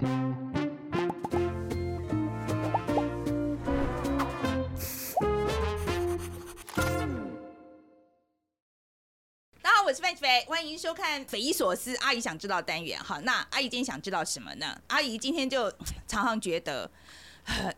大家好，我是范志飞，欢迎收看《匪夷所思阿姨想知道》单元。好，那阿姨今天想知道什么呢？阿姨今天就 常常觉得。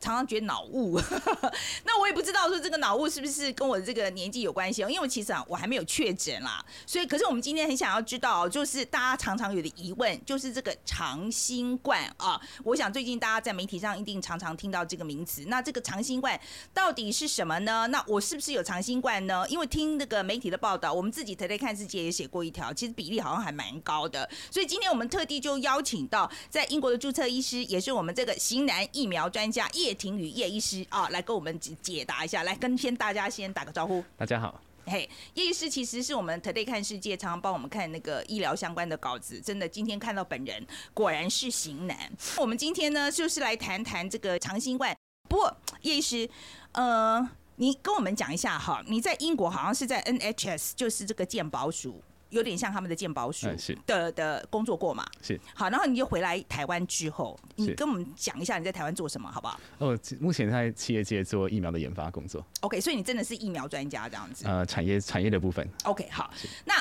常常觉得脑雾，那我也不知道说这个脑雾是不是跟我的这个年纪有关系哦。因为其实，我还没有确诊啦，所以可是我们今天很想要知道，就是大家常常有的疑问，就是这个长新冠啊。我想最近大家在媒体上一定常常听到这个名词。那这个长新冠到底是什么呢？那我是不是有长新冠呢？因为听那个媒体的报道，我们自己特 y 看世界也写过一条，其实比例好像还蛮高的。所以今天我们特地就邀请到在英国的注册医师，也是我们这个型男疫苗专家。叶婷宇叶医师啊，来跟我们解解答一下，来跟先大家先打个招呼。大家好，嘿，叶医师其实是我们 Today 看世界常常帮我们看那个医疗相关的稿子，真的今天看到本人果然是型男。我们今天呢就是来谈谈这个长新冠。不过叶医师，呃，你跟我们讲一下哈，你在英国好像是在 NHS，就是这个健保署。有点像他们的鉴宝署的的工作过嘛？是好，然后你就回来台湾之后，你跟我们讲一下你在台湾做什么，好不好？哦，目前在企业界做疫苗的研发工作。OK，所以你真的是疫苗专家这样子？呃，产业产业的部分。OK，好。那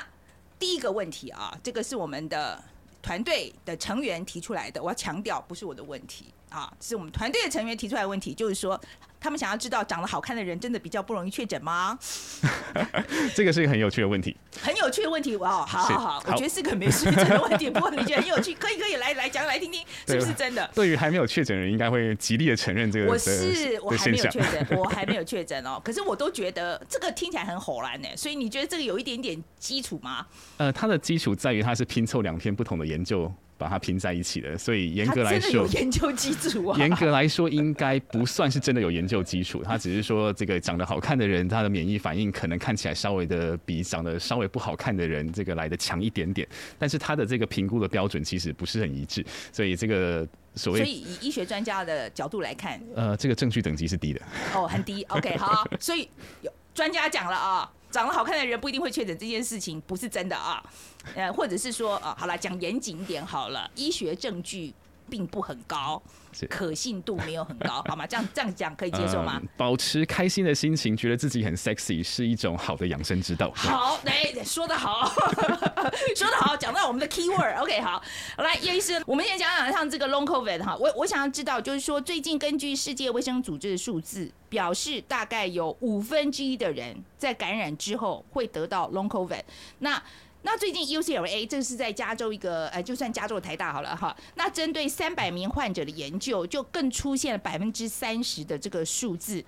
第一个问题啊，这个是我们的团队的成员提出来的，我要强调，不是我的问题啊，是我们团队的成员提出来的问题，就是说。他们想要知道长得好看的人真的比较不容易确诊吗？这个是一个很有趣的问题。很有趣的问题，哇，好好好，我觉得是个没确诊的问题。不过你觉得很有趣，可以可以来来讲来听听，是不是真的？对于还没有确诊的人，应该会极力的承认这个。我是我还没有确诊，我还没有 确诊哦。可是我都觉得这个听起来很火然呢。所以你觉得这个有一点点基础吗？呃，它的基础在于它是拼凑两篇不同的研究。把它拼在一起的，所以严格来说，有研究基础啊。严格来说，应该不算是真的有研究基础。他只是说，这个长得好看的人，他的免疫反应可能看起来稍微的比长得稍微不好看的人这个来的强一点点。但是他的这个评估的标准其实不是很一致，所以这个所谓，所以以医学专家的角度来看，呃，这个证据等级是低的。哦，很低。OK，好，所以有专家讲了啊。长得好看的人不一定会确诊，这件事情不是真的啊，呃，或者是说，啊，好了，讲严谨一点好了，医学证据并不很高。可信度没有很高，好吗？这样这样讲可以接受吗？保持开心的心情，觉得自己很 sexy 是一种好的养生之道。好，来说得好，说得好，讲到我们的 key word，OK，好，来叶医生，我们先讲讲像这个 long covid 哈，我我想要知道，就是说最近根据世界卫生组织的数字，表示大概有五分之一的人在感染之后会得到 long covid，那。那最近 UCLA 这个是在加州一个呃，就算加州台大好了哈。那针对三百名患者的研究，就更出现了百分之三十的这个数字，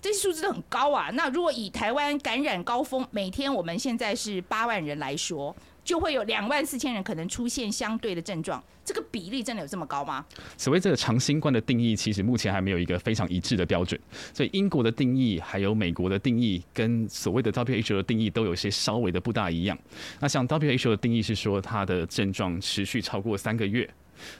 这些数字都很高啊。那如果以台湾感染高峰每天我们现在是八万人来说。就会有两万四千人可能出现相对的症状，这个比例真的有这么高吗？所谓这个长新冠的定义，其实目前还没有一个非常一致的标准，所以英国的定义还有美国的定义跟所谓的 WHO 的定义都有些稍微的不大一样。那像 WHO 的定义是说，它的症状持续超过三个月。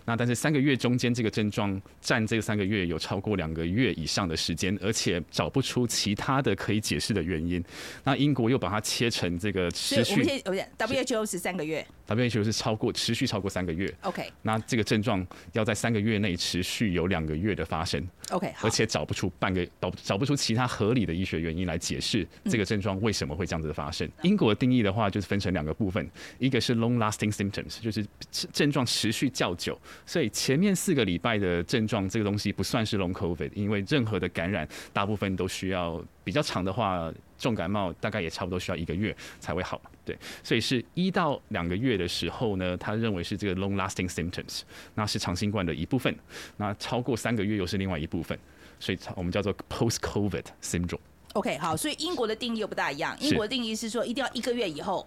那但是三个月中间这个症状占这三个月有超过两个月以上的时间，而且找不出其他的可以解释的原因。那英国又把它切成这个持续，我们 WHO 是三个月，WHO 是超过持续超过三个月。OK，那这个症状要在三个月内持续有两个月的发生。OK，而且找不出半个找找不出其他合理的医学原因来解释这个症状为什么会这样子的发生。英国的定义的话，就是分成两个部分，一个是 long-lasting symptoms，就是症状持续较久。所以前面四个礼拜的症状，这个东西不算是 long covid，因为任何的感染大部分都需要比较长的话，重感冒大概也差不多需要一个月才会好。对，所以是一到两个月的时候呢，他认为是这个 long lasting symptoms，那是长新冠的一部分。那超过三个月又是另外一部分，所以我们叫做 post covid syndrome。OK，好，所以英国的定义又不大一样，英国的定义是说一定要一个月以后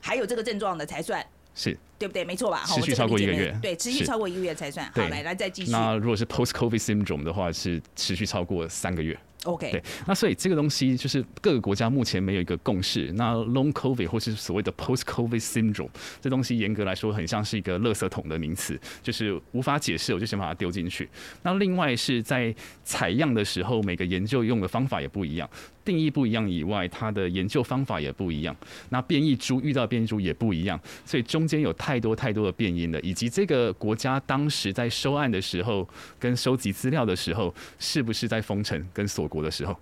还有这个症状的才算。是对不对？没错吧？持续超过一个月，对，持续超过一个月才算。好，来来再继续。那如果是 post COVID syndrome 的话，是持续超过三个月。OK，对。那所以这个东西就是各个国家目前没有一个共识。那 long COVID 或是所谓的 post COVID syndrome，这东西严格来说很像是一个垃圾桶的名词，就是无法解释，我就先把它丢进去。那另外是在采样的时候，每个研究用的方法也不一样。定义不一样以外，它的研究方法也不一样。那变异株遇到变异株也不一样，所以中间有太多太多的变因了，以及这个国家当时在收案的时候跟收集资料的时候，是不是在封城跟锁国的时候？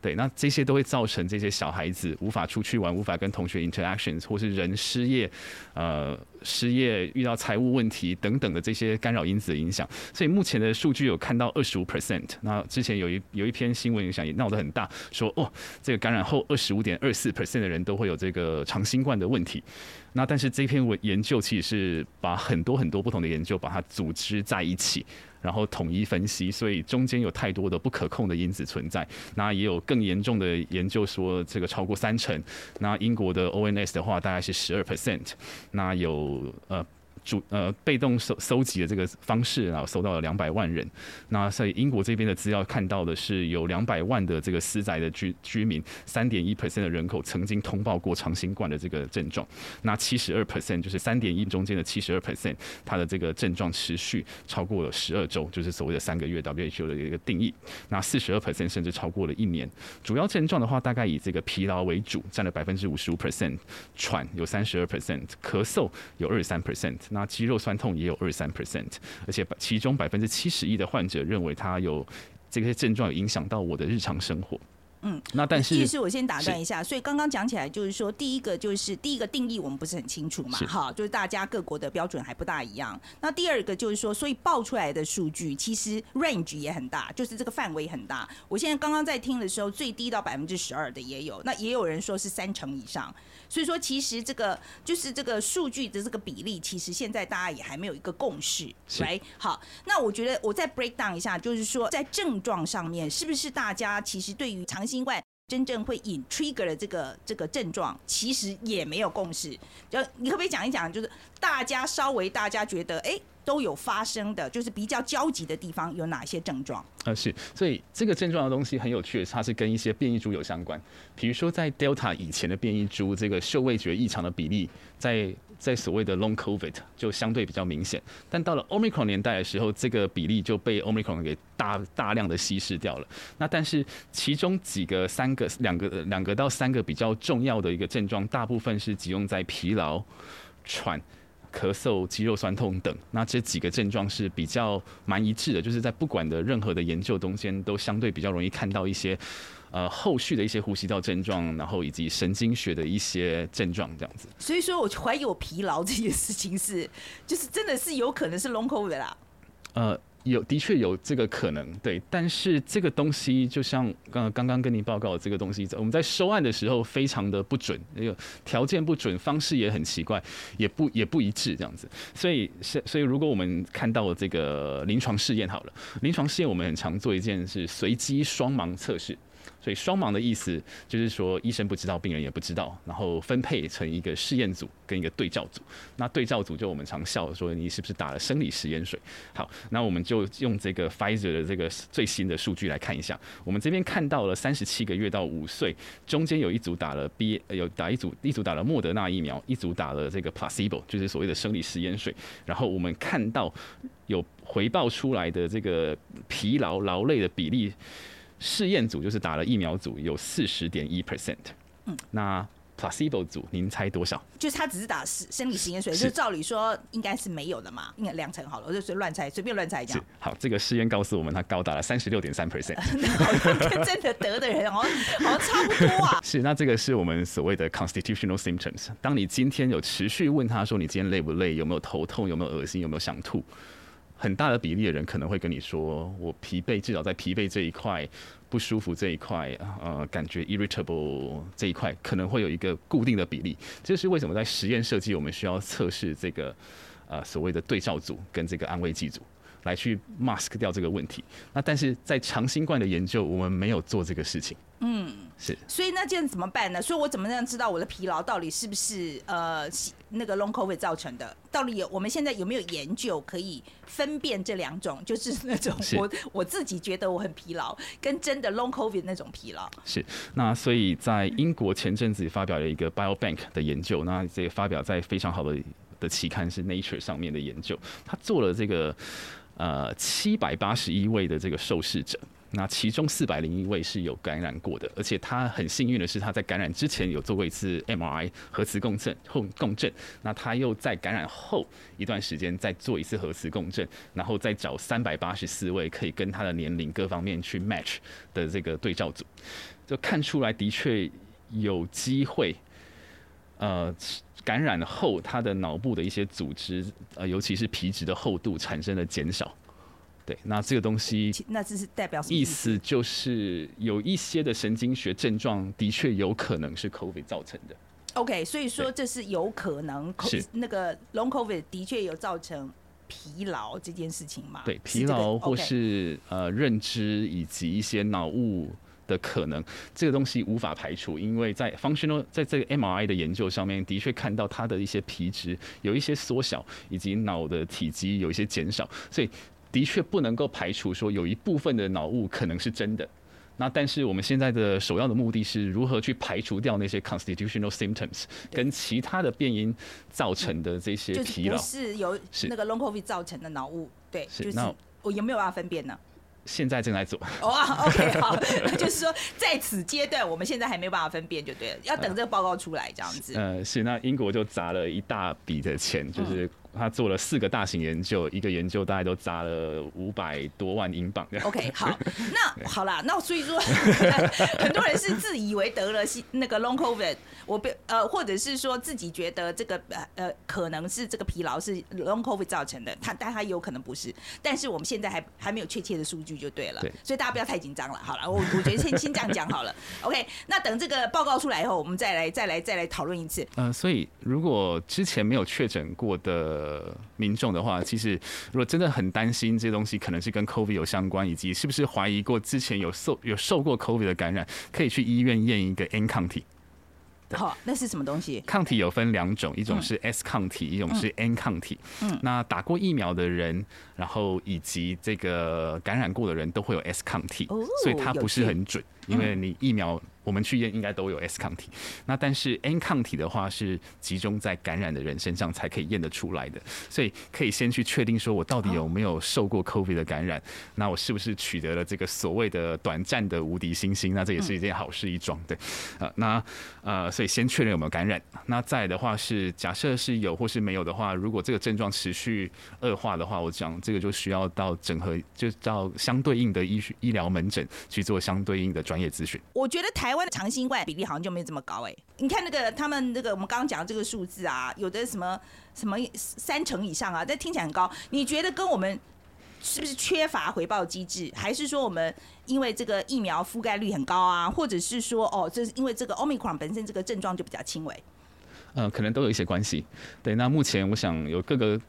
对，那这些都会造成这些小孩子无法出去玩，无法跟同学 interactions，或是人失业，呃，失业遇到财务问题等等的这些干扰因子的影响。所以目前的数据有看到二十五 percent。那之前有一有一篇新闻影响也闹得很大，说哦，这个感染后二十五点二四 percent 的人都会有这个长新冠的问题。那但是这篇文研究其实是把很多很多不同的研究把它组织在一起。然后统一分析，所以中间有太多的不可控的因子存在。那也有更严重的研究说，这个超过三成。那英国的 ONS 的话，大概是十二 percent。那有呃。主呃被动收收集的这个方式，然后搜到了两百万人。那在英国这边的资料看到的是有两百万的这个私宅的居居民，三点一 percent 的人口曾经通报过长新冠的这个症状。那七十二 percent 就是三点一中间的七十二 percent，它的这个症状持续超过了十二周，就是所谓的三个月 WHO 的一个定义。那四十二 percent 甚至超过了一年。主要症状的话，大概以这个疲劳为主，占了百分之五十五 percent，喘有三十二 percent，咳嗽有二十三 percent。那肌肉酸痛也有二三 percent，而且其中百分之七十一的患者认为他有这些症状影响到我的日常生活。嗯，那但是其实我先打断一下，所以刚刚讲起来就是说，第一个就是第一个定义我们不是很清楚嘛，哈，就是大家各国的标准还不大一样。那第二个就是说，所以报出来的数据其实 range 也很大，就是这个范围很大。我现在刚刚在听的时候，最低到百分之十二的也有，那也有人说是三成以上。所以说，其实这个就是这个数据的这个比例，其实现在大家也还没有一个共识，来好。那我觉得我再 break down 一下，就是说在症状上面，是不是大家其实对于长新冠真正会引 trigger 的这个这个症状，其实也没有共识。就你可不可以讲一讲，就是大家稍微大家觉得哎。都有发生的，就是比较焦急的地方有哪些症状？呃，是，所以这个症状的东西很有趣，它是跟一些变异株有相关。比如说，在 Delta 以前的变异株，这个嗅味觉异常的比例，在在所谓的 Long COVID 就相对比较明显。但到了 Omicron 年代的时候，这个比例就被 Omicron 给大大量的稀释掉了。那但是其中几个、三个、两个、两个到三个比较重要的一个症状，大部分是集中在疲劳、喘。咳嗽、肌肉酸痛等，那这几个症状是比较蛮一致的，就是在不管的任何的研究中间，都相对比较容易看到一些呃后续的一些呼吸道症状，然后以及神经学的一些症状这样子。所以说，我怀疑我疲劳这件事情是，就是真的是有可能是 long covid 啦。呃。有的确有这个可能，对，但是这个东西就像刚刚刚跟您报告的这个东西，我们在收案的时候非常的不准，那个条件不准，方式也很奇怪，也不也不一致这样子，所以是 所以如果我们看到这个临床试验好了，临床试验我们很常做一件是随机双盲测试。所以双盲的意思就是说，医生不知道，病人也不知道，然后分配成一个试验组跟一个对照组。那对照组就我们常笑说，你是不是打了生理食盐水？好，那我们就用这个 Pfizer 的这个最新的数据来看一下。我们这边看到了三十七个月到五岁，中间有一组打了 B，有打一组，一组打了莫德纳疫苗，一组打了这个 placebo，就是所谓的生理食盐水。然后我们看到有回报出来的这个疲劳劳累的比例。试验组就是打了疫苗组有四十点一 percent，嗯，那 placebo 组您猜多少？就是他只是打生生理实验水，就照理说应该是没有的嘛，应该两成好了，我就随乱猜，随便乱猜一下。好，这个试验告诉我们，他高达了三十六点三 percent，跟真的得的人好像好像差不多啊。是，那这个是我们所谓的 constitutional symptoms。当你今天有持续问他说你今天累不累，有没有头痛，有没有恶心，有没有想吐？很大的比例的人可能会跟你说，我疲惫，至少在疲惫这一块不舒服这一块，呃，感觉 irritable 这一块可能会有一个固定的比例。这是为什么在实验设计我们需要测试这个呃所谓的对照组跟这个安慰剂组来去 mask 掉这个问题。那但是在长新冠的研究，我们没有做这个事情。嗯，是。所以那这样怎么办呢？所以我怎么样知道我的疲劳到底是不是呃那个 long covid 造成的？到底有我们现在有没有研究可以分辨这两种？就是那种我我自己觉得我很疲劳，跟真的 long covid 那种疲劳。是。那所以在英国前阵子发表了一个 biobank 的研究，那这个发表在非常好的的期刊是 Nature 上面的研究，他做了这个。呃七百八十一位的这个受试者。那其中四百零一位是有感染过的，而且他很幸运的是，他在感染之前有做过一次 MRI 核磁共振后共振，那他又在感染后一段时间再做一次核磁共振，然后再找三百八十四位可以跟他的年龄各方面去 match 的这个对照组，就看出来的确有机会，呃，感染后他的脑部的一些组织，呃，尤其是皮质的厚度产生了减少。对，那这个东西，那这是代表什么意思？就是有一些的神经学症状的确有可能是 COVID 造成的。OK，所以说这是有可能，是那个 Long COVID 的确有造成疲劳这件事情嘛？对，疲劳或是呃认知以及一些脑雾的可能，这个东西无法排除，因为在 functional 在这个 MRI 的研究上面，的确看到它的一些皮质有一些缩小，以及脑的体积有一些减少，所以。的确不能够排除说有一部分的脑雾可能是真的，那但是我们现在的首要的目的是如何去排除掉那些 constitutional symptoms 跟其他的变因造成的这些疲劳，是由那个 long covid 造成的脑雾，对，就是我有没有办法分辨呢？现在正在做。哇，OK，好，就是说在此阶段我们现在还没有办法分辨，就对了，要等这个报告出来这样子。呃，是，那英国就砸了一大笔的钱，就是。他做了四个大型研究，一个研究大概都砸了五百多万英镑。OK，好，那好啦，那所以说 很多人是自以为得了那个 Long COVID，我被呃，或者是说自己觉得这个呃呃可能是这个疲劳是 Long COVID 造成的，他但他有可能不是，但是我们现在还还没有确切的数据就对了，所以大家不要太紧张了。好了，我我觉得先先这样讲好了。OK，那等这个报告出来以后，我们再来再来再来讨论一次。嗯，所以如果之前没有确诊过的。呃，民众的话，其实如果真的很担心这些东西可能是跟 COVID 有相关，以及是不是怀疑过之前有受有受过 COVID 的感染，可以去医院验一个 N 抗体。好，那是什么东西？抗体有分两种，一种是 S 抗体，一种是 N 抗体。嗯，那打过疫苗的人，然后以及这个感染过的人都会有 S 抗体，所以它不是很准，因为你疫苗。我们去验应该都有 S 抗体，那但是 N 抗体的话是集中在感染的人身上才可以验得出来的，所以可以先去确定说我到底有没有受过 COVID 的感染，那我是不是取得了这个所谓的短暂的无敌星星？那这也是一件好事一桩，对，啊，那呃，所以先确认有没有感染，那再的话是假设是有或是没有的话，如果这个症状持续恶化的话，我讲这个就需要到整合，就到相对应的医医疗门诊去做相对应的专业咨询。我觉得台。湾的长新冠比例好像就没有这么高哎，你看那个他们那个我们刚刚讲的这个数字啊，有的什么什么三成以上啊，这听起来很高。你觉得跟我们是不是缺乏回报机制，还是说我们因为这个疫苗覆盖率很高啊，或者是说哦，这是因为这个 omicron 本身这个症状就比较轻微？呃，可能都有一些关系。对，那目前我想有各个。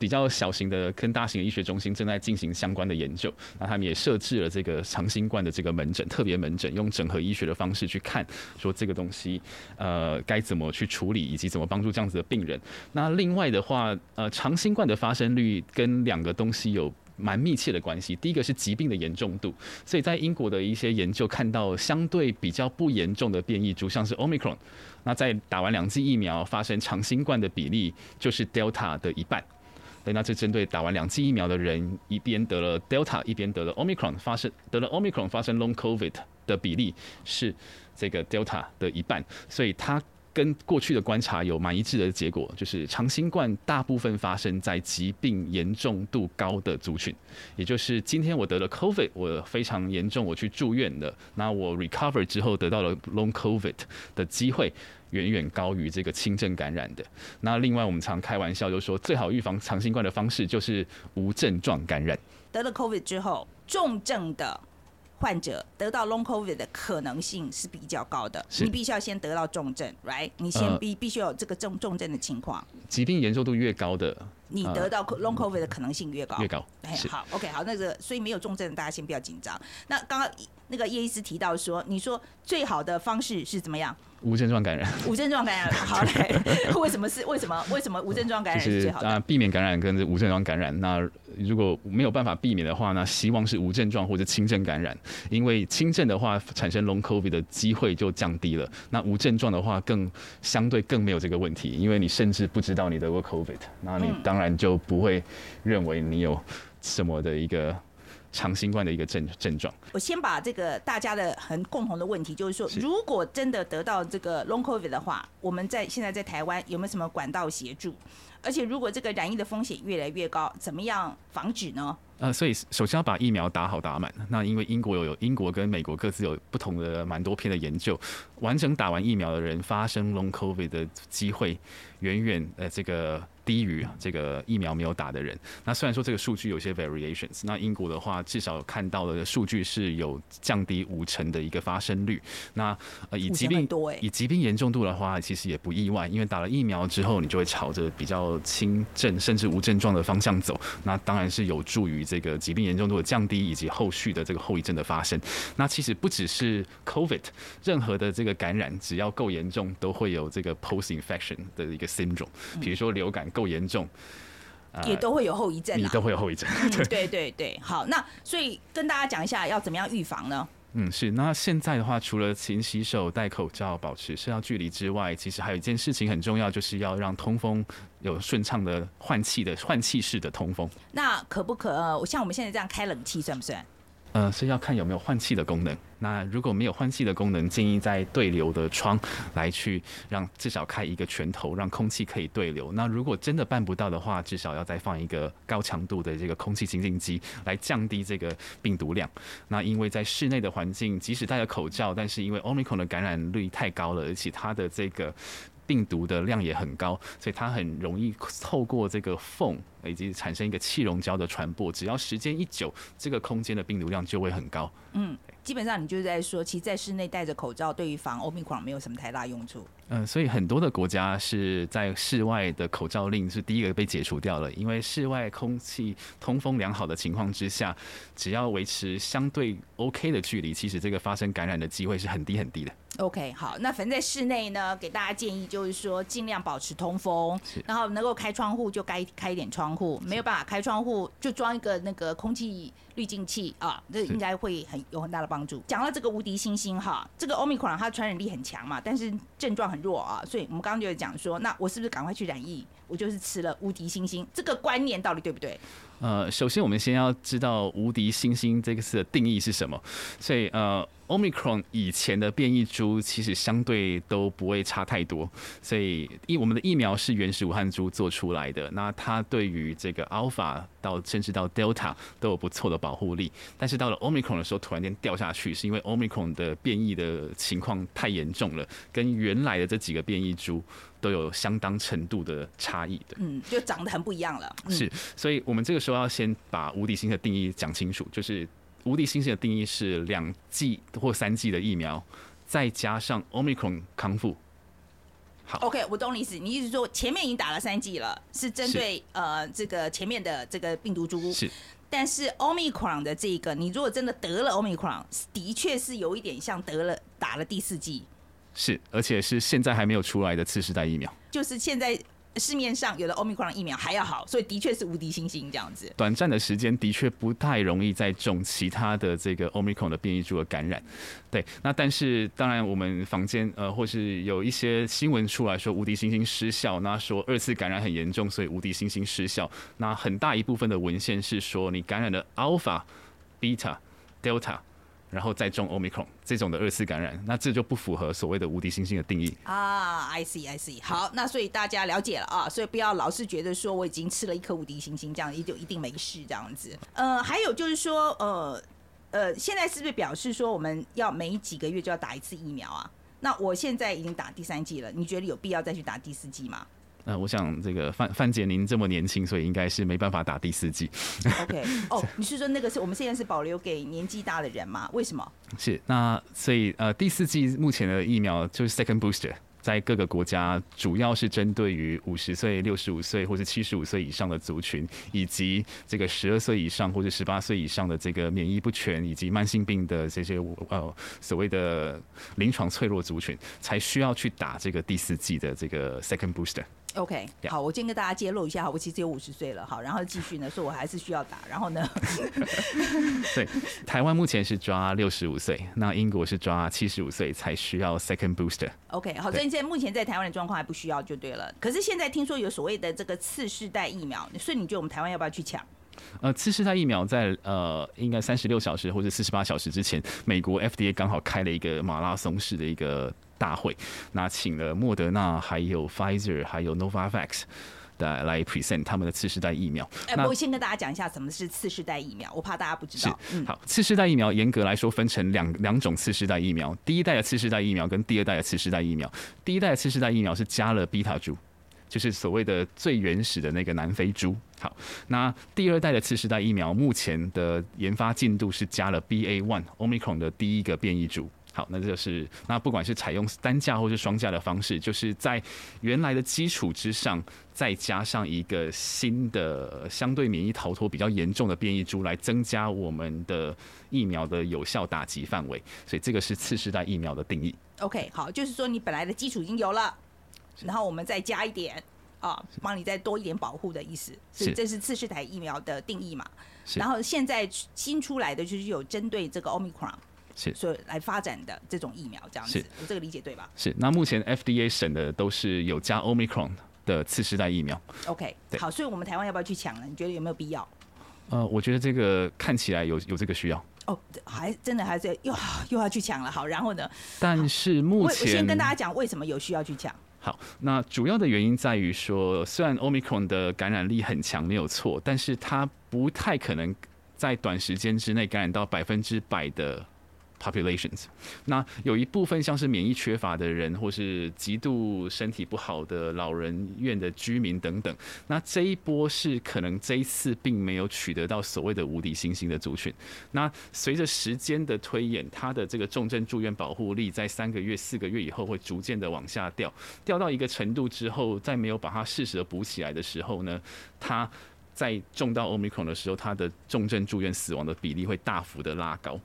比较小型的跟大型的医学中心正在进行相关的研究，那他们也设置了这个长新冠的这个门诊，特别门诊，用整合医学的方式去看，说这个东西呃该怎么去处理，以及怎么帮助这样子的病人。那另外的话，呃，长新冠的发生率跟两个东西有蛮密切的关系。第一个是疾病的严重度，所以在英国的一些研究看到，相对比较不严重的变异株，像是 Omicron，那在打完两剂疫苗发生长新冠的比例就是 Delta 的一半。对，那这针对打完两剂疫苗的人，一边得了 Delta，一边得了 Omicron，发生得了 Omicron 发生 Long COVID 的比例是这个 Delta 的一半，所以它跟过去的观察有蛮一致的结果，就是长新冠大部分发生在疾病严重度高的族群，也就是今天我得了 COVID，我非常严重，我去住院了，那我 recover 之后得到了 Long COVID 的机会。远远高于这个轻症感染的。那另外，我们常开玩笑就说，最好预防长新冠的方式就是无症状感染。得了 COVID 之后，重症的患者得到 Long COVID 的可能性是比较高的。你必须要先得到重症，right？你先必必须有这个重重症的情况。疾病严重度越高的，你得到 Long COVID 的可能性越高。越高。好，OK，好，那个所以没有重症的大家先不要紧张。那刚刚那个叶医师提到说，你说最好的方式是怎么样？无症状感染，无症状感染，好嘞。为什么是为什么为什么无症状感染是最好的？啊，避免感染跟无症状感染。那如果没有办法避免的话，那希望是无症状或者轻症感染。因为轻症的话，产生 long covid 的机会就降低了。那无症状的话，更相对更没有这个问题，因为你甚至不知道你得过 covid，那你当然就不会认为你有什么的一个长新冠的一个症症状。我先把这个大家的很共同的问题，就是说，是如果真的得到这个 long covid 的话，我们在现在在台湾有没有什么管道协助？而且如果这个染疫的风险越来越高，怎么样防止呢？呃，所以首先要把疫苗打好打满。那因为英国有有英国跟美国各自有不同的蛮多篇的研究，完整打完疫苗的人发生 long covid 的机会远远呃这个低于这个疫苗没有打的人。那虽然说这个数据有些 variations，那英国的话至少看到的数据是有降低五成的一个发生率。那呃以疾病多欸以疾病严重度的话，其实也不意外，因为打了疫苗之后，你就会朝着比较轻症甚至无症状的方向走。那当然是有助于这个疾病严重度的降低，以及后续的这个后遗症的发生。那其实不只是 COVID，任何的这个感染只要够严重，都会有这个 post infection 的一个 syndrome。比如说流感够严重，呃也都会有后遗症你啊。都会有后遗症。嗯，对对对，好，那所以跟大家讲一下要怎么样预防呢？嗯，是。那现在的话，除了勤洗手、戴口罩、保持社交距离之外，其实还有一件事情很重要，就是要让通风有顺畅的换气的换气式的通风。那可不可呃，像我们现在这样开冷气算不算？呃，是要看有没有换气的功能。那如果没有换气的功能，建议在对流的窗来去让至少开一个拳头，让空气可以对流。那如果真的办不到的话，至少要再放一个高强度的这个空气清净机来降低这个病毒量。那因为在室内的环境，即使戴了口罩，但是因为 Omicron 的感染率太高了，而且它的这个病毒的量也很高，所以它很容易透过这个缝以及产生一个气溶胶的传播。只要时间一久，这个空间的病毒量就会很高。嗯基本上你就是在说，其实在室内戴着口罩对于防 Omicron 没有什么太大用处。嗯，所以很多的国家是在室外的口罩令是第一个被解除掉了，因为室外空气通风良好的情况之下，只要维持相对 OK 的距离，其实这个发生感染的机会是很低很低的。OK，好，那反正在室内呢，给大家建议就是说，尽量保持通风，然后能够开窗户就该开一点窗户，没有办法开窗户就装一个那个空气滤净器啊，这应该会很有很大的帮助。讲到这个无敌星星哈，这个 Omicron 它传染力很强嘛，但是症状很弱啊，所以我们刚刚就有讲说，那我是不是赶快去染疫？我就是吃了无敌星星，这个观念到底对不对？呃，首先我们先要知道“无敌星星”这个词的定义是什么。所以呃，Omicron 以前的变异株其实相对都不会差太多。所以疫我们的疫苗是原始武汉株做出来的，那它对于这个 Alpha 到甚至到 Delta 都有不错的保护力。但是到了 Omicron 的时候，突然间掉下去，是因为 Omicron 的变异的情况太严重了，跟原来的这几个变异株都有相当程度的差异的。嗯，就长得很不一样了。嗯、是，所以我们这个时候要先把无敌星的定义讲清楚，就是无敌星星的定义是两剂或三剂的疫苗，再加上 Omicron 康复。好，OK，我懂你意思。你意思说前面已经打了三剂了，是针对呃这个前面的这个病毒株，是但是 Omicron 的这个，你如果真的得了 Omicron，的确是有一点像得了打了第四剂，是，而且是现在还没有出来的次世代疫苗。就是现在市面上有的 Omicron 疫苗还要好，所以的确是无敌星星这样子。短暂的时间的确不太容易再中其他的这个 Omicron 的变异株的感染，对。那但是当然我们坊间呃或是有一些新闻出来说无敌星星失效，那说二次感染很严重，所以无敌星星失效。那很大一部分的文献是说你感染了 Alpha、Beta、Delta。然后再中 Omicron 这种的二次感染，那这就不符合所谓的无敌星星的定义。啊，I see I see，好，那所以大家了解了啊，所以不要老是觉得说我已经吃了一颗无敌星星，这样也就一定没事这样子。呃，还有就是说，呃呃，现在是不是表示说我们要每几个月就要打一次疫苗啊？那我现在已经打第三剂了，你觉得有必要再去打第四剂吗呃，我想这个范范姐您这么年轻，所以应该是没办法打第四季。？OK，哦，你是说那个是我们现在是保留给年纪大的人吗？为什么？是，那所以呃，第四季目前的疫苗就是 second booster，在各个国家主要是针对于五十岁、六十五岁或是七十五岁以上的族群，以及这个十二岁以上或者十八岁以上的这个免疫不全以及慢性病的这些呃所谓的临床脆弱族群，才需要去打这个第四季的这个 second booster。OK，好，我今天跟大家揭露一下，我其实有五十岁了，好，然后继续呢，说我还是需要打，然后呢，对，台湾目前是抓六十五岁，那英国是抓七十五岁才需要 second booster。OK，好，所以现在目前在台湾的状况还不需要就对了。可是现在听说有所谓的这个次世代疫苗，所以你觉得我们台湾要不要去抢？呃，次世代疫苗在呃，应该三十六小时或者四十八小时之前，美国 FDA 刚好开了一个马拉松式的一个大会，那请了莫德纳、还有 Pfizer、还有 Novavax 的来 present 他们的次世代疫苗。哎，我先跟大家讲一下什么是次世代疫苗，我怕大家不知道。是，好，次世代疫苗严格来说分成两两种次世代疫苗，第一代的次世代疫苗跟第二代的次世代疫苗。第一代的次世代疫苗是加了 beta 株。就是所谓的最原始的那个南非猪。好，那第二代的次世代疫苗目前的研发进度是加了 BA one Omicron 的第一个变异株。好，那这就是那不管是采用单价或是双价的方式，就是在原来的基础之上再加上一个新的相对免疫逃脱比较严重的变异株，来增加我们的疫苗的有效打击范围。所以这个是次世代疫苗的定义。OK，好，就是说你本来的基础已经有了。然后我们再加一点啊，帮你再多一点保护的意思，所以这是次世代疫苗的定义嘛？然后现在新出来的就是有针对这个 Omicron 是所以来发展的这种疫苗，这样子，我这个理解对吧？是。那目前 FDA 审的都是有加 Omicron 的次世代疫苗。OK，好，所以我们台湾要不要去抢呢？你觉得有没有必要？呃，我觉得这个看起来有有这个需要。哦，还真的还是又 又要去抢了。好，然后呢？但是目前我先跟大家讲为什么有需要去抢。好，那主要的原因在于说，虽然 Omicron 的感染力很强，没有错，但是它不太可能在短时间之内感染到百分之百的。populations，那有一部分像是免疫缺乏的人，或是极度身体不好的老人院的居民等等，那这一波是可能这一次并没有取得到所谓的无敌星星的族群。那随着时间的推演，它的这个重症住院保护力在三个月、四个月以后会逐渐的往下掉，掉到一个程度之后，在没有把它适时的补起来的时候呢，它。在中到奥密克戎的时候，它的重症住院死亡的比例会大幅的拉高。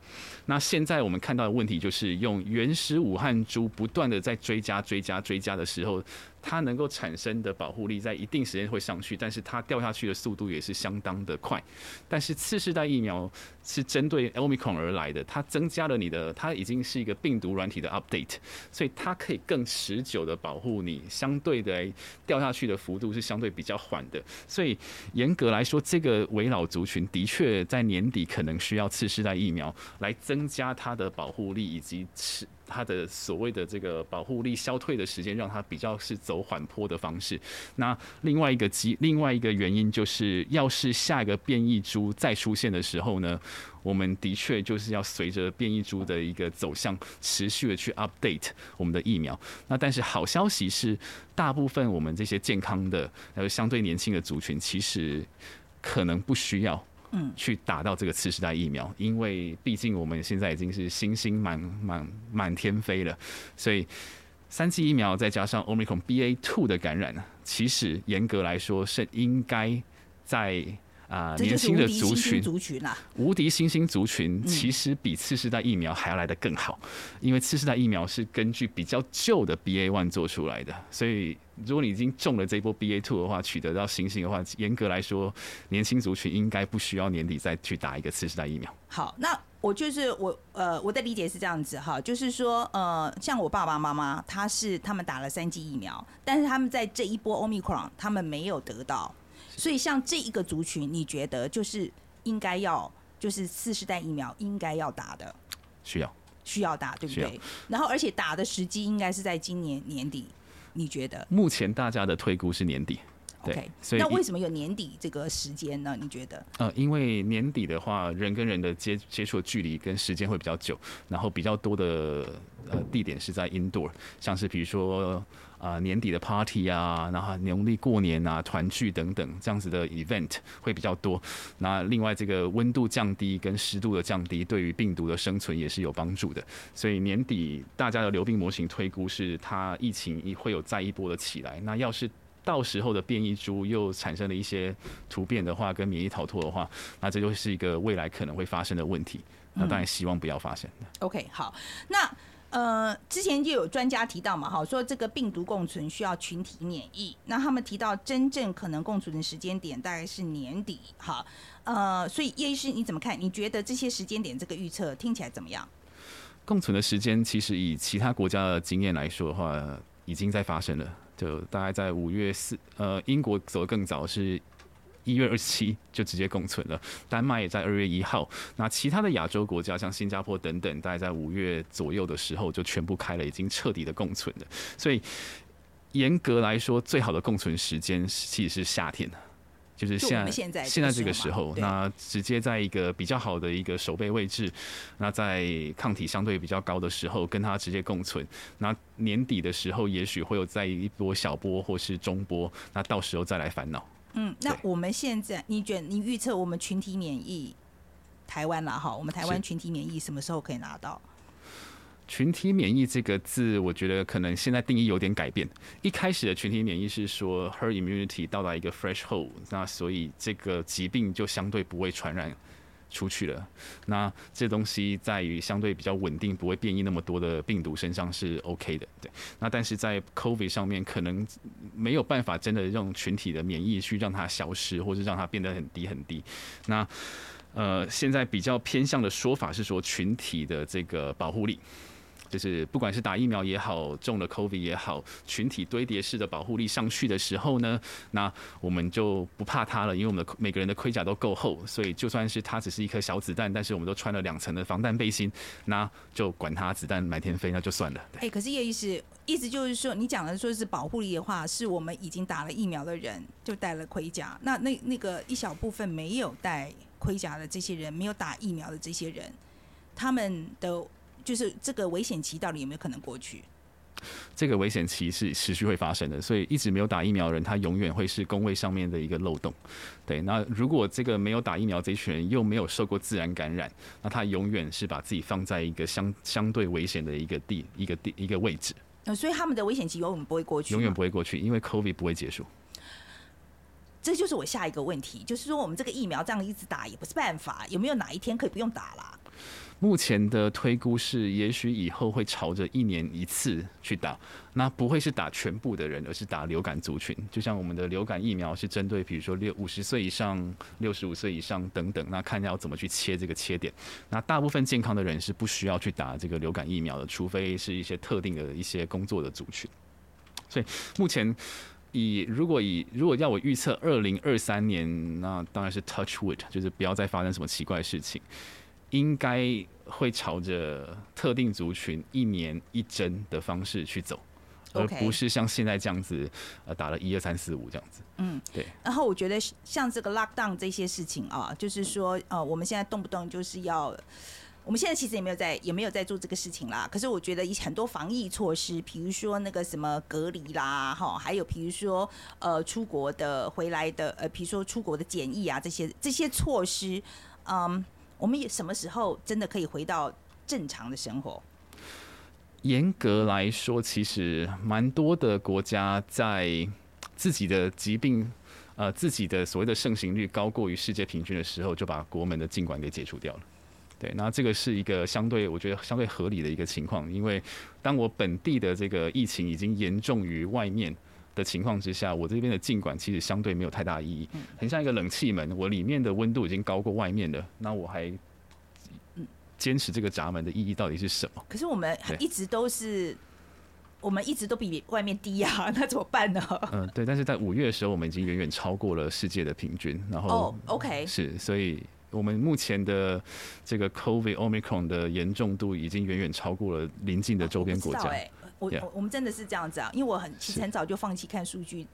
那现在我们看到的问题就是，用原始武汉株不断的在追加、追加、追加的时候。它能够产生的保护力在一定时间会上去，但是它掉下去的速度也是相当的快。但是次世代疫苗是针对 Omicron 而来的，它增加了你的，它已经是一个病毒软体的 update，所以它可以更持久的保护你。相对的掉下去的幅度是相对比较缓的，所以严格来说，这个围老族群的确在年底可能需要次世代疫苗来增加它的保护力以及持。它的所谓的这个保护力消退的时间，让它比较是走缓坡的方式。那另外一个机，另外一个原因就是，要是下一个变异株再出现的时候呢，我们的确就是要随着变异株的一个走向，持续的去 update 我们的疫苗。那但是好消息是，大部分我们这些健康的，还有，相对年轻的族群，其实可能不需要。嗯，去打到这个次世代疫苗，因为毕竟我们现在已经是星星满满满天飞了，所以三期疫苗再加上 Omicron BA two 的感染呢，其实严格来说是应该在。啊，年轻的族群，族群啊，无敌新兴族群其实比次世代疫苗还要来得更好，因为次世代疫苗是根据比较旧的 BA one 做出来的，所以如果你已经中了这波 BA two 的话，取得到新兴的话，严格来说，年轻族群应该不需要年底再去打一个次世代疫苗。好，那我就是我呃，我的理解是这样子哈，就是说呃，像我爸爸妈妈，他是他们打了三剂疫苗，但是他们在这一波 Omicron，他们没有得到。所以，像这一个族群，你觉得就是应该要，就是四十代疫苗应该要打的，需要需要打，对不对？然后，而且打的时机应该是在今年年底，你觉得？目前大家的推估是年底。OK，所以那为什么有年底这个时间呢？你觉得？呃，因为年底的话，人跟人的接接触距离跟时间会比较久，然后比较多的呃地点是在 indoor，像是比如说。啊，年底的 party 啊，然后农历过年啊，团聚等等这样子的 event 会比较多。那另外，这个温度降低跟湿度的降低，对于病毒的生存也是有帮助的。所以年底大家的流病模型推估是，它疫情会有再一波的起来。那要是到时候的变异株又产生了一些突变的话，跟免疫逃脱的话，那这就是一个未来可能会发生的问题。那当然希望不要发生。OK，好，那。呃，之前就有专家提到嘛，哈，说这个病毒共存需要群体免疫。那他们提到真正可能共存的时间点大概是年底，哈，呃，所以叶医师你怎么看？你觉得这些时间点这个预测听起来怎么样？共存的时间其实以其他国家的经验来说的话，已经在发生了，就大概在五月四，呃，英国走得更早是。一月二十七就直接共存了，丹麦也在二月一号，那其他的亚洲国家像新加坡等等，大概在五月左右的时候就全部开了，已经彻底的共存了。所以严格来说，最好的共存时间其实是夏天。就是现在现在现在这个时候，那直接在一个比较好的一个守备位置，那在抗体相对比较高的时候，跟它直接共存。那年底的时候，也许会有在一波小波或是中波，那到时候再来烦恼。嗯，那我们现在你觉你预测我们群体免疫台湾了哈？我们台湾群体免疫什么时候可以拿到？群体免疫这个字，我觉得可能现在定义有点改变。一开始的群体免疫是说 herd immunity 到达一个 threshold，那所以这个疾病就相对不会传染出去了。那这东西在于相对比较稳定，不会变异那么多的病毒身上是 OK 的。对，那但是在 COVID 上面，可能没有办法真的用群体的免疫去让它消失，或是让它变得很低很低。那呃，现在比较偏向的说法是说群体的这个保护力。就是不管是打疫苗也好，中了 COVID 也好，群体堆叠式的保护力上去的时候呢，那我们就不怕它了，因为我们的每个人的盔甲都够厚，所以就算是它只是一颗小子弹，但是我们都穿了两层的防弹背心，那就管它子弹满天飞，那就算了。哎，可是叶医师意思就是说，你讲的说是保护力的话，是我们已经打了疫苗的人就带了盔甲，那那那个一小部分没有带盔甲的这些人，没有打疫苗的这些人，他们的。就是这个危险期到底有没有可能过去？这个危险期是持续会发生的，所以一直没有打疫苗的人，他永远会是工位上面的一个漏洞。对，那如果这个没有打疫苗这一群人又没有受过自然感染，那他永远是把自己放在一个相相对危险的一个地一个地一个位置。呃，所以他们的危险期永远不会过去，永远不会过去，因为 COVID 不会结束。这就是我下一个问题，就是说我们这个疫苗这样一直打也不是办法，有没有哪一天可以不用打了？目前的推估是，也许以后会朝着一年一次去打，那不会是打全部的人，而是打流感族群。就像我们的流感疫苗是针对，比如说六五十岁以上、六十五岁以上等等，那看一下要怎么去切这个切点。那大部分健康的人是不需要去打这个流感疫苗的，除非是一些特定的一些工作的族群。所以目前以如果以如果要我预测二零二三年，那当然是 touch wood，就是不要再发生什么奇怪的事情。应该会朝着特定族群一年一针的方式去走，而不是像现在这样子，呃，打了一二三四五这样子。嗯，对。然后我觉得像这个 lockdown 这些事情啊，就是说，呃，我们现在动不动就是要，我们现在其实也没有在也没有在做这个事情啦。可是我觉得很多防疫措施，比如说那个什么隔离啦，哈，还有比如说呃出国的回来的，呃，比如说出国的检疫啊，这些这些措施，嗯。我们也什么时候真的可以回到正常的生活？严格来说，其实蛮多的国家在自己的疾病，呃，自己的所谓的盛行率高过于世界平均的时候，就把国门的禁管给解除掉了。对，那这个是一个相对，我觉得相对合理的一个情况，因为当我本地的这个疫情已经严重于外面的情况之下，我这边的尽管其实相对没有太大意义，很像一个冷气门，我里面的温度已经高过外面的，那我还坚持这个闸门的意义到底是什么？可是我们一直都是，我们一直都比外面低啊，那怎么办呢？嗯，对，但是在五月的时候，我们已经远远超过了世界的平均，然后哦，OK，是，所以我们目前的这个 COVID Omicron 的严重度已经远远超过了邻近的周边国家。我我我们真的是这样子啊，因为我很其实很早就放弃看数据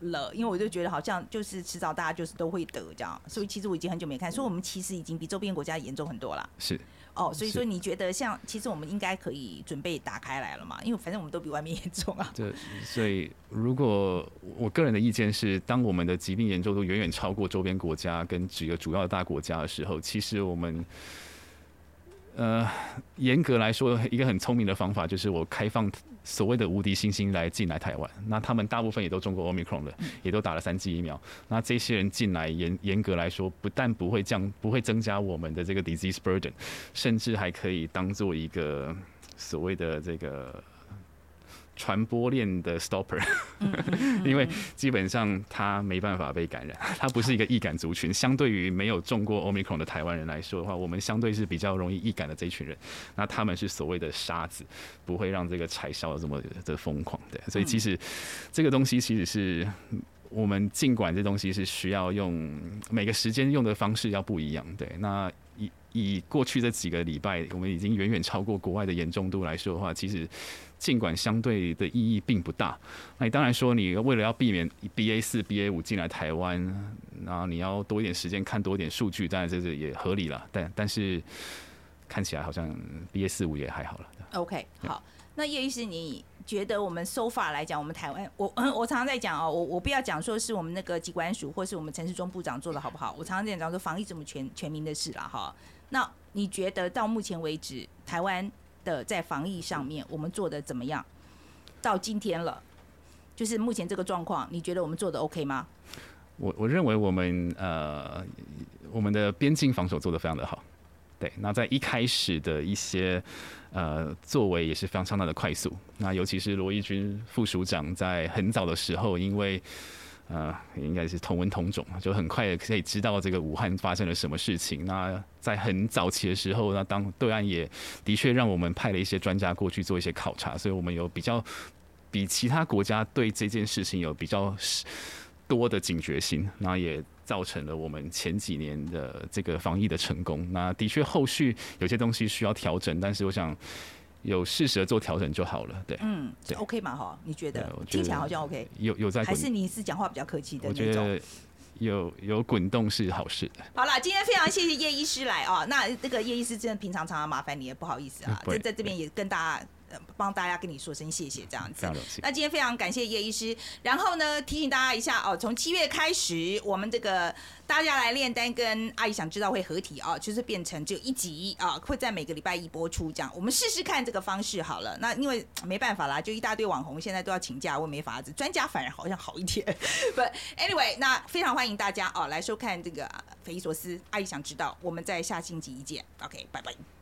了，因为我就觉得好像就是迟早大家就是都会得这样，所以其实我已经很久没看，所以我们其实已经比周边国家严重很多了。是哦，所以说你觉得像其实我们应该可以准备打开来了嘛？因为反正我们都比外面 严重啊。对，所以如果我个人的意见是，当我们的疾病严重度远远超过周边国家跟几个主要的大国家的时候，其实我们。呃，严格来说，一个很聪明的方法就是我开放所谓的无敌星星来进来台湾。那他们大部分也都中过 Omicron 的，也都打了三剂疫苗。那这些人进来，严严格来说，不但不会降，不会增加我们的这个 disease burden，甚至还可以当做一个所谓的这个。传播链的 stopper，因为基本上它没办法被感染，它不是一个易感族群。相对于没有中过 omicron 的台湾人来说的话，我们相对是比较容易易感的这一群人。那他们是所谓的沙子，不会让这个柴烧的这么的疯狂的。所以其实这个东西其实是我们尽管这东西是需要用每个时间用的方式要不一样，对，那以过去这几个礼拜，我们已经远远超过国外的严重度来说的话，其实尽管相对的意义并不大，那你当然说你为了要避免 BA 四、BA 五进来台湾，然后你要多一点时间看多一点数据，当然这是也合理了，但但是看起来好像 BA 四五也还好了。OK，好，那叶医师，你觉得我们 so far 来讲，我们台湾，我我常常在讲哦，我我不要讲说是我们那个机关署或是我们陈世忠部长做的好不好，我常常在讲说防疫这么全全民的事了哈。那你觉得到目前为止，台湾的在防疫上面我们做的怎么样？到今天了，就是目前这个状况，你觉得我们做的 OK 吗？我我认为我们呃，我们的边境防守做的非常的好。对，那在一开始的一些呃作为也是非常相当的快速。那尤其是罗义军副署长在很早的时候，因为呃应该是同文同种，就很快可以知道这个武汉发生了什么事情。那在很早期的时候，那当对岸也的确让我们派了一些专家过去做一些考察，所以我们有比较比其他国家对这件事情有比较多的警觉性，那也造成了我们前几年的这个防疫的成功。那的确后续有些东西需要调整，但是我想有适时的做调整就好了。对，嗯，是 OK 嘛哈？你觉得听起来好像 OK，有有在滚还是你是讲话比较客气的我那种？觉得有有滚动是好事的。好了，今天非常谢谢叶医师来哦。那这个叶医师真的平常常常麻烦你，也不好意思啊，在在这边也跟大家呃帮大家跟你说声谢谢，这样子。那今天非常感谢叶医师，然后呢提醒大家一下哦，从七月开始，我们这个大家来炼丹跟阿姨想知道会合体哦，就是变成只有一集啊，会在每个礼拜一播出这样。我们试试看这个方式好了。那因为没办法啦，就一大堆网红现在都要请假，我也没法子，专家反而好像好一点。不，anyway，那非常欢迎大家哦来收看这个匪夷所思，阿姨想知道，我们在下星期一见。OK，拜拜。